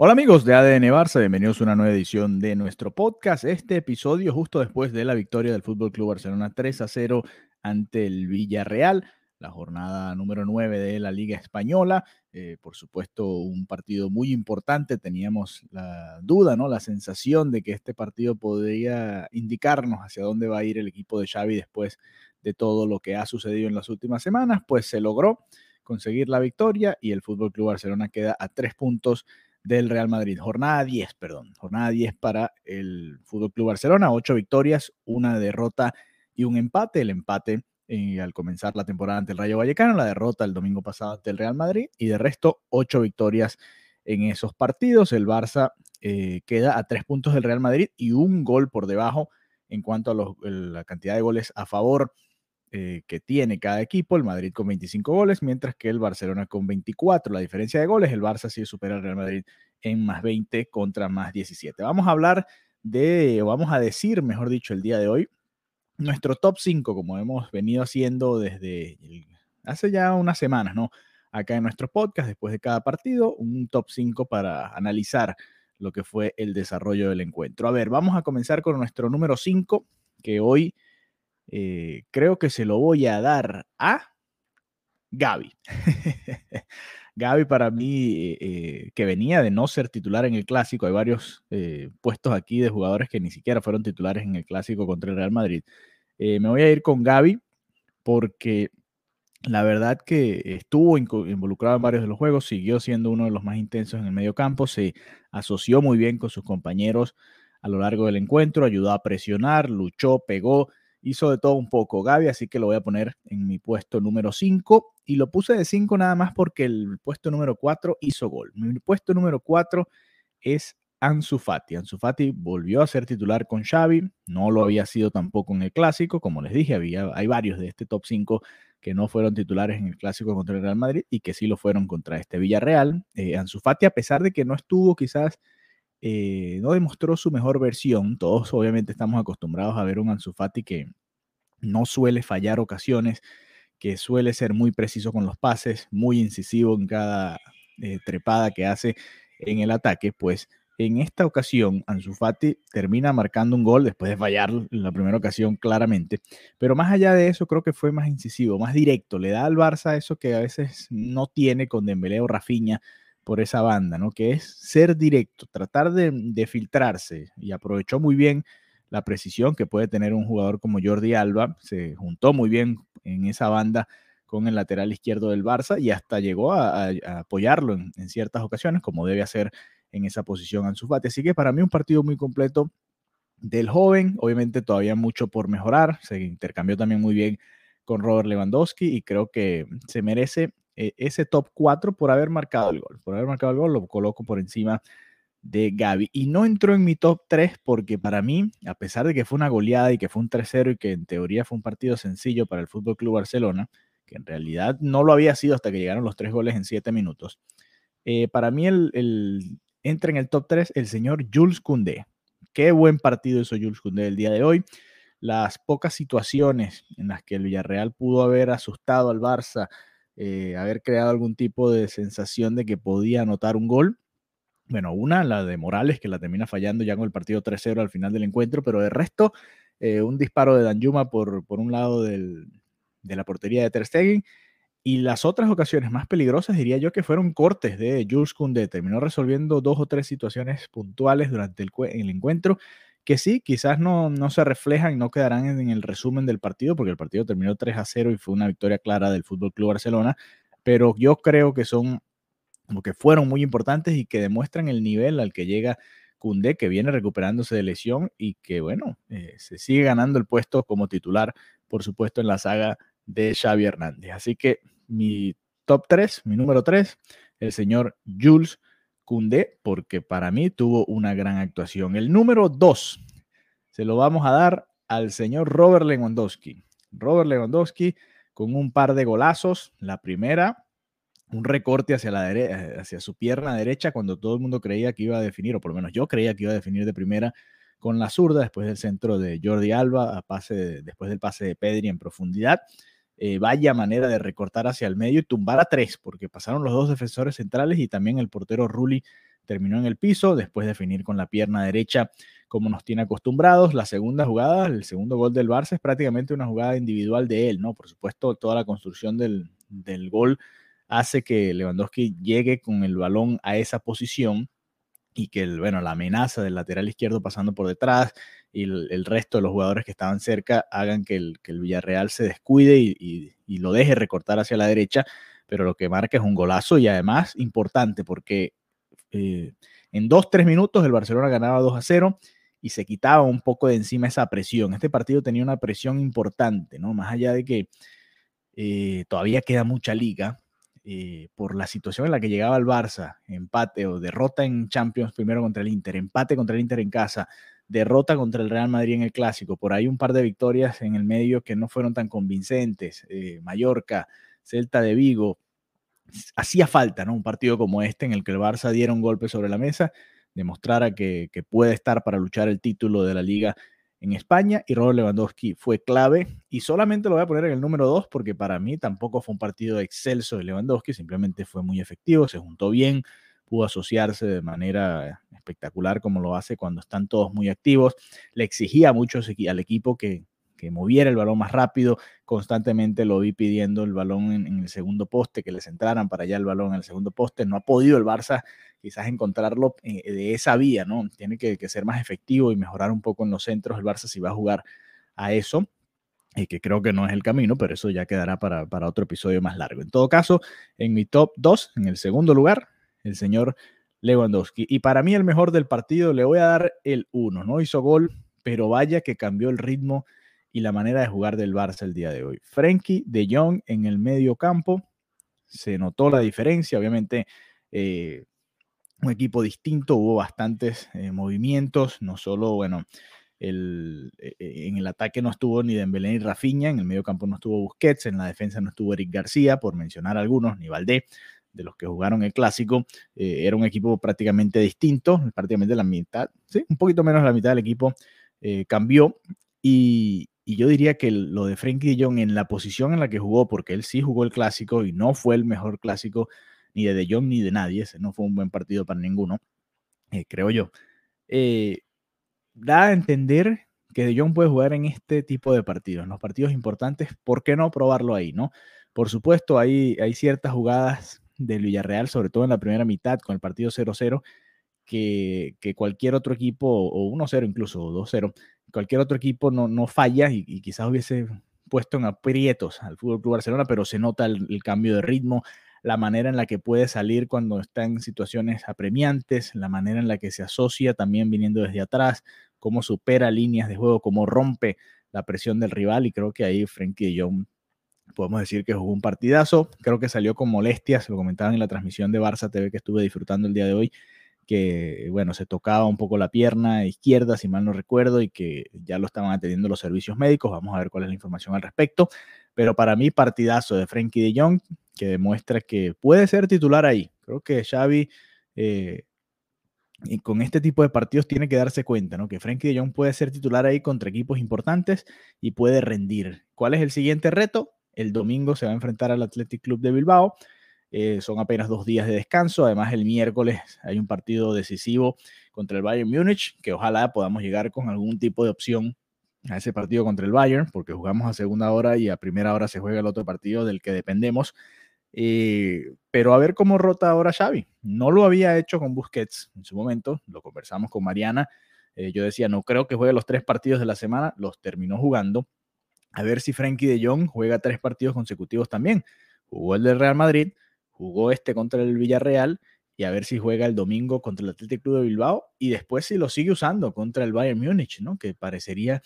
Hola amigos de ADN Barça, bienvenidos a una nueva edición de nuestro podcast. Este episodio justo después de la victoria del Fútbol Club Barcelona 3 a 0 ante el Villarreal, la jornada número 9 de la Liga Española. Eh, por supuesto, un partido muy importante. Teníamos la duda, ¿no? La sensación de que este partido podría indicarnos hacia dónde va a ir el equipo de Xavi después de todo lo que ha sucedido en las últimas semanas. Pues se logró conseguir la victoria y el Fútbol Club Barcelona queda a tres puntos del Real Madrid. Jornada 10, perdón. Jornada 10 para el Fútbol Club Barcelona. Ocho victorias, una derrota y un empate. El empate eh, al comenzar la temporada ante el Rayo Vallecano, la derrota el domingo pasado ante el Real Madrid y de resto ocho victorias en esos partidos. El Barça eh, queda a tres puntos del Real Madrid y un gol por debajo en cuanto a la cantidad de goles a favor eh, que tiene cada equipo, el Madrid con 25 goles, mientras que el Barcelona con 24. La diferencia de goles, el Barça sí supera al Real Madrid en más 20 contra más 17. Vamos a hablar de, o vamos a decir, mejor dicho, el día de hoy, nuestro top 5, como hemos venido haciendo desde hace ya unas semanas, ¿no? Acá en nuestro podcast, después de cada partido, un top 5 para analizar lo que fue el desarrollo del encuentro. A ver, vamos a comenzar con nuestro número 5, que hoy eh, creo que se lo voy a dar a Gaby. Gaby para mí, eh, que venía de no ser titular en el clásico, hay varios eh, puestos aquí de jugadores que ni siquiera fueron titulares en el clásico contra el Real Madrid. me voy a ir con Gaby porque la verdad que estuvo involucrado en varios de los juegos, siguió siendo uno de los más intensos en el medio campo, se asoció muy bien con sus compañeros a lo largo del encuentro, ayudó a presionar, luchó, pegó, hizo de todo un poco Gaby, así que lo voy a poner en mi puesto número 5 y lo puse de 5 nada más porque el puesto número 4 hizo gol. Mi puesto número 4 es Ansu Fati. Ansu Fati volvió a ser titular con Xavi, no lo había sido tampoco en el clásico, como les dije, había, hay varios de este top 5 que no fueron titulares en el clásico contra el Real Madrid y que sí lo fueron contra este Villarreal. Eh, Ansu Fati, a pesar de que no estuvo quizás eh, no demostró su mejor versión. Todos obviamente estamos acostumbrados a ver un Ansu Fati que no suele fallar ocasiones, que suele ser muy preciso con los pases, muy incisivo en cada eh, trepada que hace en el ataque, pues en esta ocasión Ansu Fati termina marcando un gol después de fallar la primera ocasión claramente, pero más allá de eso creo que fue más incisivo, más directo, le da al Barça eso que a veces no tiene con Dembélé o por esa banda, ¿no? Que es ser directo, tratar de, filtrarse y aprovechó muy bien la precisión que puede tener un jugador como Jordi Alba, se juntó muy bien en esa banda con el lateral izquierdo del Barça y hasta llegó a, apoyarlo en, ciertas ocasiones, como debe hacer en esa posición Ansu Fati. Así que para mí un partido muy completo del joven, obviamente todavía mucho por mejorar, se intercambió también muy bien con Robert Lewandowski y creo que se merece eh, ese top 4 por haber marcado el gol. Por haber marcado el gol lo coloco por encima de Gaby. Y no entró en mi top 3 porque para mí, a pesar de que fue una goleada y que fue un 3-0 y que en teoría fue un partido sencillo para el Fútbol Club Barcelona, que en realidad no lo había sido hasta que llegaron los tres goles en 7 minutos. Eh, para mí el, entra en el top 3 el señor Jules Koundé. Qué buen partido hizo Jules Koundé el día de hoy. Las pocas situaciones en las que el Villarreal pudo haber asustado al Barça, eh, haber creado algún tipo de sensación de que podía anotar un gol. Bueno, una, la de Morales, que la termina fallando ya con el partido 3-0 al final del encuentro, pero de resto, eh, un disparo de Danjuma por, por un lado de la portería de Ter Stegen, y las otras ocasiones más peligrosas diría yo que fueron cortes de Jules Koundé. Terminó resolviendo dos o tres situaciones puntuales durante el, el encuentro que sí, quizás no, no se reflejan, no quedarán en, el resumen del partido, porque el partido terminó 3 a 0 y fue una victoria clara del Fútbol Club Barcelona, pero yo creo que son, como que fueron muy importantes y que demuestran el nivel al que llega Cundé, que viene recuperándose de lesión y que, bueno, eh, se sigue ganando el puesto como titular, por supuesto, en la saga de Xavi Hernández. Así que mi top 3, mi número 3, el señor Jules Cundé, porque para mí tuvo una gran actuación. El número dos se lo vamos a dar al señor Robert Lewandowski. Robert Lewandowski con un par de golazos. La primera, un recorte hacia, la hacia su pierna derecha cuando todo el mundo creía que iba a definir, o por lo menos yo creía que iba a definir de primera con la zurda, después del centro de Jordi Alba, a pase después del pase de Pedri en profundidad. Eh, vaya manera de recortar hacia el medio y tumbar a tres, porque pasaron los dos defensores centrales y también el portero Rulli terminó en el piso después de definir con la pierna derecha como nos tiene acostumbrados. La segunda jugada, el segundo gol del Barça es prácticamente una jugada individual de él, ¿no? Por supuesto, toda la construcción del, del gol hace que Lewandowski llegue con el balón a esa posición y que el, bueno, la amenaza del lateral izquierdo pasando por detrás y el, resto de los jugadores que estaban cerca hagan que el, que el Villarreal se descuide y, lo deje recortar hacia la derecha, pero lo que marca es un golazo y además importante porque eh, en dos, tres minutos el Barcelona ganaba 2 a 0 y se quitaba un poco de encima esa presión. Este partido tenía una presión importante, ¿no? Más allá de que eh, todavía queda mucha liga, por la situación en la que llegaba el Barça, empate o derrota en Champions primero contra el Inter, empate contra el Inter en casa, derrota contra el Real Madrid en el Clásico, por ahí un par de victorias en el medio que no fueron tan convincentes, eh, Mallorca, Celta de Vigo, hacía falta, ¿no? Un partido como este en el que el Barça diera un golpe sobre la mesa, demostrara que puede estar para luchar el título de la liga en España y Robert Lewandowski fue clave. Y solamente lo voy a poner en el número 2 porque para mí tampoco fue un partido excelso de Lewandowski, simplemente fue muy efectivo, se juntó bien, pudo asociarse de manera espectacular como lo hace cuando están todos muy activos, le exigía mucho al equipo que, que moviera el balón más rápido. Constantemente lo vi pidiendo el balón en, el segundo poste, que les entraran para allá el balón en el segundo poste. No ha podido el Barça quizás encontrarlo eh, de esa vía, ¿no? Tiene que, ser más efectivo y mejorar un poco en los centros el Barça si va a jugar a eso. Y que creo que no es el camino, pero eso ya quedará para, para otro episodio más largo. En todo caso, en mi top 2, en el segundo lugar, el señor Lewandowski. Y para mí el mejor del partido le voy a dar el 1. No hizo gol, pero vaya que cambió el ritmo y la manera de jugar del Barça el día de hoy. Frenkie de Jong en el medio campo, se notó la diferencia, obviamente eh, un equipo distinto, hubo bastantes eh, movimientos, no solo, bueno, el, eh, en el ataque no estuvo ni Dembélé ni Rafinha, en el medio campo no estuvo Busquets, en la defensa no estuvo Eric García, por mencionar algunos, ni Valdé, de los que jugaron el clásico, era un equipo prácticamente distinto, prácticamente la mitad, sí, un poquito menos la mitad del equipo cambió y, y yo diría que lo de Frankie de Jong en la posición en la que jugó, porque él sí jugó el clásico y no fue el mejor clásico ni de De Jong ni de nadie, no fue un buen partido para ninguno, eh, creo yo. Eh, da a entender que De Jong puede jugar en este tipo de partidos, en los partidos importantes, ¿por qué no probarlo ahí, no? Por supuesto, hay, hay ciertas jugadas del Villarreal, sobre todo en la primera mitad con el partido 0-0, que, que, cualquier otro equipo, o 1-0 incluso, o 2-0, cualquier otro equipo no, no falla y, quizás hubiese puesto en aprietos al Fútbol Club Barcelona, pero se nota el, cambio de ritmo, la manera en la que puede salir cuando está en situaciones apremiantes, la manera en la que se asocia también viniendo desde atrás, cómo supera líneas de juego, cómo rompe la presión del rival y creo que ahí Frenkie de Jong podemos decir que jugó un partidazo, creo que salió con molestias, lo comentaban en la transmisión de Barça TV que estuve disfrutando el día de hoy, que, bueno, se tocaba un poco la pierna izquierda, si mal no recuerdo, y que ya lo estaban atendiendo los servicios médicos. Vamos a ver cuál es la información al respecto. Pero para mí, partidazo de Frankie de Jong, que demuestra que puede ser titular ahí. Creo que Xavi, eh, y con este tipo de partidos, tiene que darse cuenta, ¿no? Que Frankie de Jong puede ser titular ahí contra equipos importantes y puede rendir. ¿Cuál es el siguiente reto? El domingo se va a enfrentar al Athletic Club de Bilbao eh, son apenas dos días de descanso. Además, el miércoles hay un partido decisivo contra el Bayern Múnich, que ojalá podamos llegar con algún tipo de opción a ese partido contra el Bayern, porque jugamos a segunda hora y a primera hora se juega el otro partido del que dependemos. Eh, pero a ver cómo rota ahora Xavi. No lo había hecho con Busquets en su momento, lo conversamos con Mariana. Eh, yo decía, no creo que juegue los tres partidos de la semana, los terminó jugando. A ver si Frankie de Jong juega tres partidos consecutivos también. Jugó el del Real Madrid, jugó este contra el Villarreal y a ver si juega el domingo contra el Athletic Club de Bilbao y después si lo sigue usando contra el Bayern Múnich, ¿no? Que parecería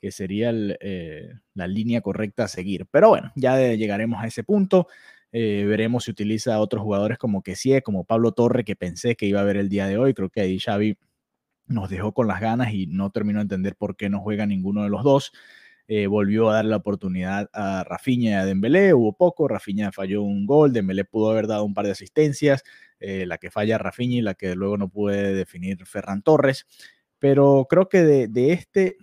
que sería eh, la línea correcta a seguir. Pero bueno, ya llegaremos a ese punto. Eh, veremos si utiliza a otros jugadores como sí, como Pablo Torre, que pensé que iba a ver el día de hoy. Creo que ahí Xavi nos dejó con las ganas y no terminó de entender por qué no juega ninguno de los dos. Eh, volvió a dar la oportunidad a Rafinha y a Dembélé, hubo poco, Rafinha falló un gol, Dembélé pudo haber dado un par de asistencias, eh, la que falla Rafinha y la que luego no puede definir Ferran Torres, pero creo que de, este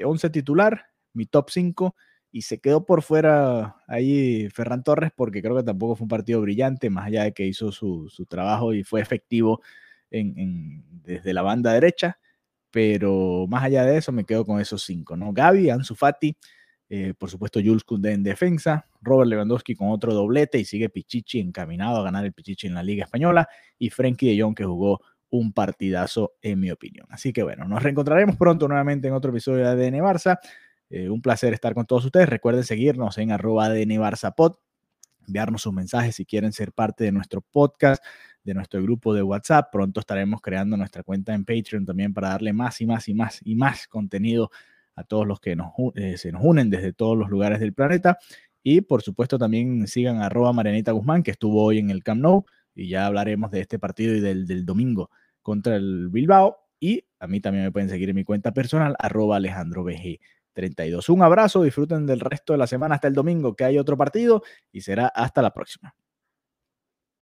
11 titular, mi top 5, y se quedó por fuera ahí Ferran Torres porque creo que tampoco fue un partido brillante, más allá de que hizo su, su trabajo y fue efectivo desde la banda derecha, pero más allá de eso me quedo con esos cinco, ¿no? Gaby, Ansu Fati, eh, por supuesto Jules Koundé en defensa, Robert Lewandowski con otro doblete y sigue Pichichi encaminado a ganar el Pichichi en la Liga Española y Frenkie de Jong que jugó un partidazo en mi opinión. Así que bueno, nos reencontraremos pronto nuevamente en otro episodio de ADN Barça. Eh, un placer estar con todos ustedes. Recuerden seguirnos en arroba ADN Barça Pod, enviarnos sus mensajes si quieren ser parte de nuestro podcast, de nuestro grupo de WhatsApp. Pronto estaremos creando nuestra cuenta en Patreon también para darle más y más y más y más contenido a todos los que nos, eh, se nos unen desde todos los lugares del planeta. Y por supuesto también sigan arroba Marianita Guzmán, que estuvo hoy en el Camp Nou, y ya hablaremos de este partido y del, del domingo contra el Bilbao. Y a mí también me pueden seguir en mi cuenta personal, arroba Alejandro BG. 32. Un abrazo, disfruten del resto de la semana hasta el domingo que hay otro partido y será hasta la próxima.